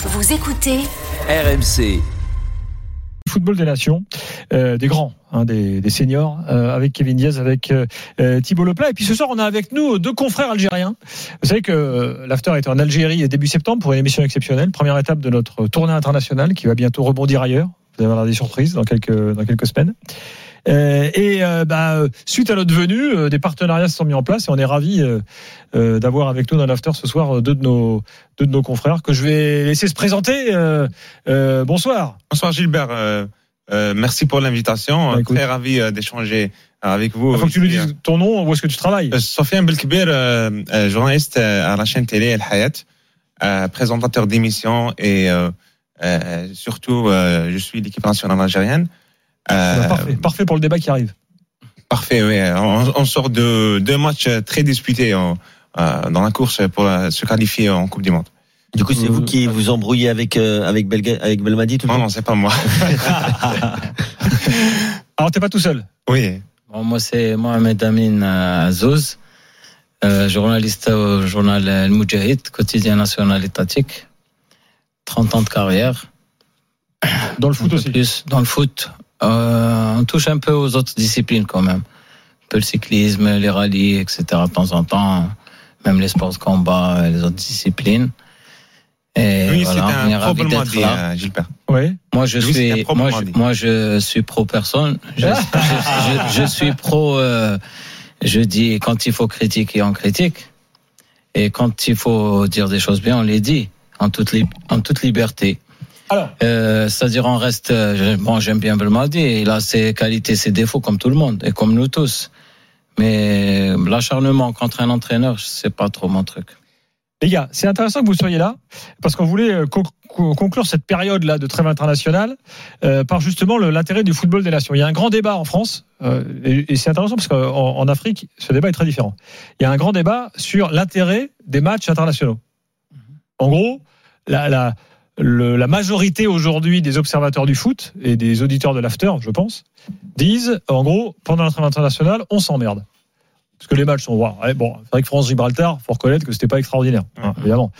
Vous écoutez RMC. Football des nations, euh, des grands, hein, des, des, seniors, euh, avec Kevin Diaz, avec euh, euh, Thibault Leplat. Et puis ce soir, on a avec nous deux confrères algériens. Vous savez que euh, l'After est en Algérie début septembre pour une émission exceptionnelle, première étape de notre tournée internationale qui va bientôt rebondir ailleurs. Vous allez avoir des surprises dans quelques, dans quelques semaines. Euh, et euh, bah, suite à notre venue, euh, des partenariats se sont mis en place et on est ravis d'avoir avec nous dans l'after ce soir deux de nos deux de nos confrères que je vais laisser se présenter. bonsoir. Bonsoir Gilbert. merci pour l'invitation. Bah. Très ravi d'échanger avec vous. Il faut que tu nous dises ton nom, où est-ce que tu travailles? Euh, Sofiane euh, euh, journaliste euh, à la chaîne télé El Hayat, euh, présentateur d'émissions et euh, euh, surtout, euh, je suis l'équipe nationale algérienne. Euh, Bah, Parfait, parfait pour le débat qui arrive. Parfait, oui. On, on sort de deux matchs très disputés en- euh, dans la course pour euh, se qualifier en Coupe du Monde. Du coup, c'est vous qui vous embrouillez avec euh, avec, Belga- avec Belmadi tout le Non, temps non, c'est pas moi. Alors t'es pas tout seul. oui. Bon, moi, c'est Mohamed Amin Azouz, euh, journaliste au journal El Moudjahid, quotidien national étatique. 30 ans de carrière. Dans le foot aussi. Plus dans le foot. Euh, on touche un peu aux autres disciplines quand même. Un peu le cyclisme, les rallyes, etc. de temps en temps. Même les sports de combat, et les autres disciplines. Et Oui, voilà, on est un ravis probablement d'être dit, là. euh, Gilbert. Oui. Moi, je suis, moi, je, moi, je suis pro personne. Je, je, je- je suis pro. euh, je dis quand il faut critiquer, on critique, et quand il faut dire des choses bien, on les dit en toute li- en toute liberté. Alors, Euh, C'est-à-dire, on reste. euh, bon, j'aime bien Belmadi. Il a ses qualités, ses défauts, comme tout le monde et comme nous tous. Mais l'acharnement contre un entraîneur, c'est pas trop mon truc. les gars, c'est intéressant que vous soyez là parce qu'on voulait euh, co- co- conclure cette période là de trêve internationale euh, par justement l'intérêt du football des nations. Il y a un grand débat en France euh, et, et c'est intéressant parce qu'en en Afrique, ce débat est très différent. Il y a un grand débat sur l'intérêt des matchs internationaux. En gros, la, la, le- la majorité aujourd'hui des observateurs du foot et des auditeurs de l'after, je pense, disent en gros pendant la trêve internationale, on s'emmerde. Parce que les matchs sont wow, ouais, bon. C'est vrai que France-Gibraltar, faut reconnaître que c'était pas extraordinaire, hein, évidemment.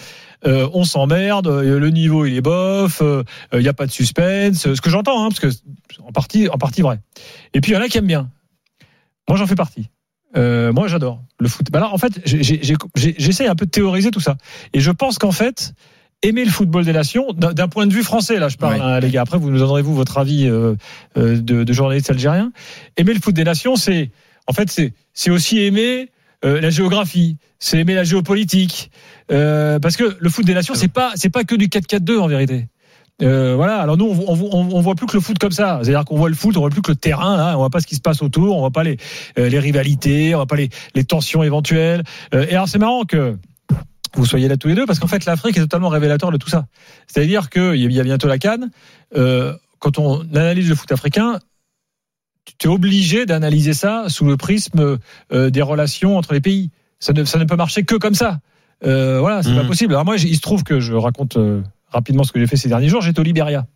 Euh, on s'emmerde, euh, le niveau il est bof, euh, il n'y a pas de suspense, euh, ce que j'entends, hein, parce que c'est en partie, en partie vrai. Et puis il y en a qui aiment bien. Moi j'en fais partie. Euh, moi j'adore le foot. Bah là, en fait, j'essaie un peu de théoriser tout ça. Et je pense qu'en fait, aimer le football des nations, d'un point de vue français, là je parle, hein, les gars, après vous nous donnerez vous votre avis euh, euh, de, de journaliste algérien. Aimer le foot des nations, c'est en fait c'est c'est aussi aimer euh, la géographie, c'est aimer la géopolitique, euh, parce que le foot des nations, c'est pas c'est pas que du 4-4-2 en vérité. Euh, voilà. Alors nous, on, on, on- voit plus que le foot comme ça. C'est-à-dire qu'on voit le foot, on voit plus que le terrain. Là, on voit pas ce qui se passe autour, on voit pas les euh, les rivalités, on voit pas les les tensions éventuelles. Euh, et alors c'est marrant que vous soyez là tous les deux parce qu'en fait l'Afrique est totalement révélateur de tout ça. C'est-à-dire que il y a bientôt la Cannes. Euh, quand on analyse le foot africain, tu es obligé d'analyser ça sous le prisme euh, des relations entre les pays. Ça ne, ça ne peut marcher que comme ça. Euh, voilà, c'est Mhm. pas possible. Alors moi, il se trouve que je raconte rapidement ce que j'ai fait ces derniers jours. J'étais au Libéria.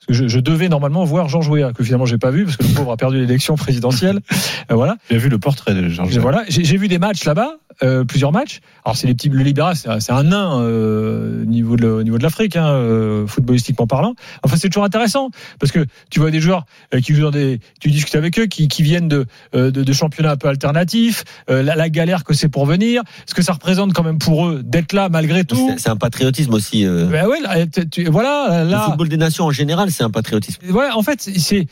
Parce que je, je devais normalement voir Georges Weah, que finalement j'ai pas vu parce que le pauvre a perdu l'élection présidentielle. Euh, voilà. J'ai vu le portrait de Georges. Voilà, j'ai vu des matchs là-bas, euh, plusieurs matchs. Alors c'est les petits, le Libéra, c'est un- nain euh, au niveau de le- au niveau de l'Afrique, hein, euh, footballistiquement parlant. Enfin c'est toujours intéressant parce que tu vois des joueurs euh, qui jouent dans des, tu discutes avec eux, qui, qui viennent de, euh, de, de championnats un peu alternatifs, euh, la, la galère que c'est pour venir, ce que ça représente quand même pour eux d'être là malgré tout. C'est- un patriotisme aussi. euh. Ben ouais, là, tu- voilà, Le là, football des nations en général, c'est un patriotisme. voilà, en fait, c'est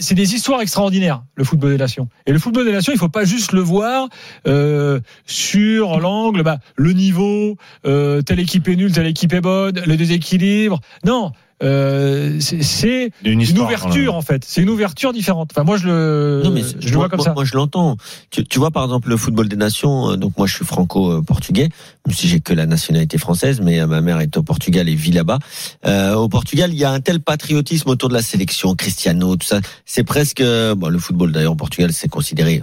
c'est des histoires extraordinaires le football des nations. Et le football des nations, il faut pas juste le voir euh, sur l'angle, bah, le niveau, euh, telle équipe est nulle, telle équipe est bonne, le déséquilibre. Non, euh, c'est- Une, ouverture en fait. C'est une ouverture différente. Enfin, moi je le, Non, mais je le vois comme moi, ça. Moi, je l'entends. Tu, tu vois, par exemple, le football des nations. euh, Donc, moi, je suis franco-portugais, même si j'ai que la nationalité française, mais euh, ma mère est au Portugal et vit là-bas. Euh, au Portugal, il y a un tel patriotisme autour de la sélection, Cristiano, tout ça. C'est presque, euh, bon, le football d'ailleurs au Portugal, c'est considéré.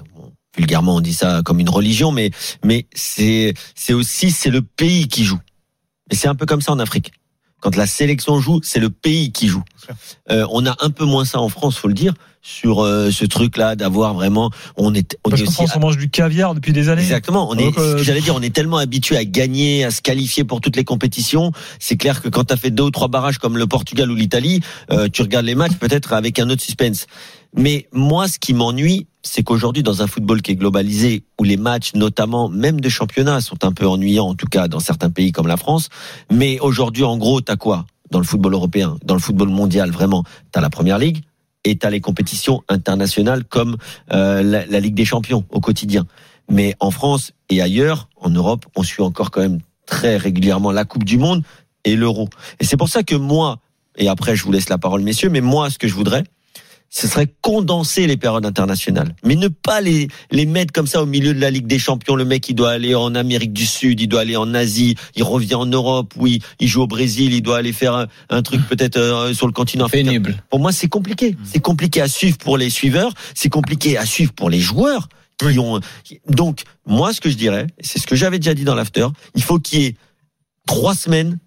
Vulgairement, on dit ça comme une religion, mais mais c'est c'est aussi c'est le pays qui joue. Et c'est un peu comme ça en Afrique. Quand la sélection joue, c'est le pays qui joue. Euh, on a un peu moins ça en France, faut le dire, sur euh, ce truc-là d'avoir vraiment. On est, on est aussi on mange du caviar depuis des années. Exactement. On est, euh, ce que j'allais dire, on est tellement habitué à gagner, à se qualifier pour toutes les compétitions. C'est clair que quand tu as fait deux ou trois barrages comme le Portugal ou l'Italie, euh, tu regardes les matchs peut-être avec un autre suspense. Mais moi, ce qui m'ennuie, c'est qu'aujourd'hui, dans un football qui est globalisé, où les matchs, notamment même de championnat, sont un peu ennuyants, en tout cas dans certains pays comme la France. Mais aujourd'hui, en gros, t'as quoi dans le football européen, dans le football mondial, vraiment T'as la Première Ligue et t'as les compétitions internationales comme euh, la, la Ligue des Champions au quotidien. Mais en France et ailleurs, en Europe, on suit encore quand même très régulièrement la Coupe du Monde et l'Euro. Et c'est pour ça que moi, et après je vous laisse la parole messieurs, mais moi ce que je voudrais, ce serait condenser les périodes internationales, mais ne pas les les mettre comme ça au milieu de la Ligue des Champions. Le mec, il doit aller en Amérique du Sud, il doit aller en Asie, il revient en Europe, oui, il joue au Brésil, il doit aller faire un, un truc peut-être euh, sur le continent africain. Pénible. Pour moi, c'est compliqué. C'est compliqué à suivre pour les suiveurs, c'est compliqué à suivre pour les joueurs qui ont. Donc, moi, ce que je dirais, c'est ce que j'avais déjà dit dans l'after, il faut qu'il y ait trois semaines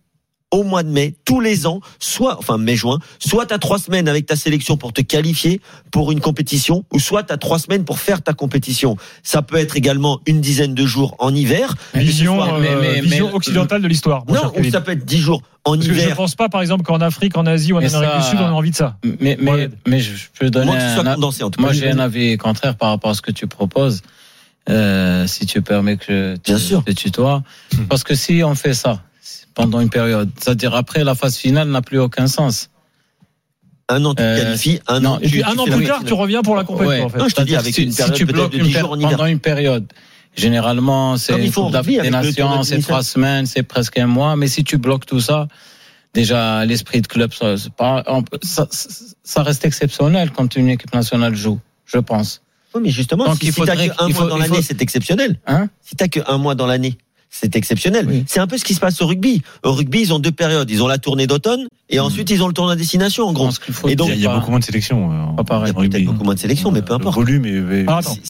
au mois de mai, tous les ans, soit, enfin mai-juin, soit t'as trois semaines avec ta sélection pour te qualifier pour une compétition, ou soit t'as trois semaines pour faire ta compétition. Ça peut être également une dizaine de jours en hiver. Vision, Mais- euh, mais- mais- vision mais- occidentale de l'histoire. Non, ou ça peut être dix jours en Parce que je ne hiver. pense pas, par exemple, qu'en Afrique, en Asie ou en Mais Amérique ça- du Sud, on a envie de ça. Mais, mais, Ouais. mais je peux donner Moi, un, condensé, en tout cas. Moi, j'ai un avis contraire par rapport à ce que tu proposes. Euh, si tu permets que je Bien sûr. te tutoie. Parce que si on fait ça pendant une période, c'est-à-dire après la phase finale n'a plus aucun sens. Un an, tu te Euh, qualifies. Un an, tu- un tu an plus tard, tu reviens pour la compétition, je te dis avec si- une si période tu peut-être bloques de une 10 péri- jours en hiver. pendant une période. Généralement, c'est Coupe des Nations, c'est trois semaines, c'est presque un mois. Mais si tu bloques tout ça, déjà l'esprit de club, ça, reste exceptionnel quand une équipe nationale joue, je pense. Oui, mais justement, Donc, si, si t'as qu'un il mois faut- dans l'année, faut- c'est exceptionnel. Hein? Si t'as qu'un mois dans l'année, c'est exceptionnel. Oui. C'est un peu ce qui se passe au rugby. Au rugby, ils ont deux périodes. Ils ont la tournée d'automne et ensuite ils ont le tournoi à destination, en gros. Et donc, Il y a beaucoup moins de sélections. euh, en- Pas pareil. Il y a peut-être beaucoup moins de sélections, mais peu Le importe. volume est- Ah.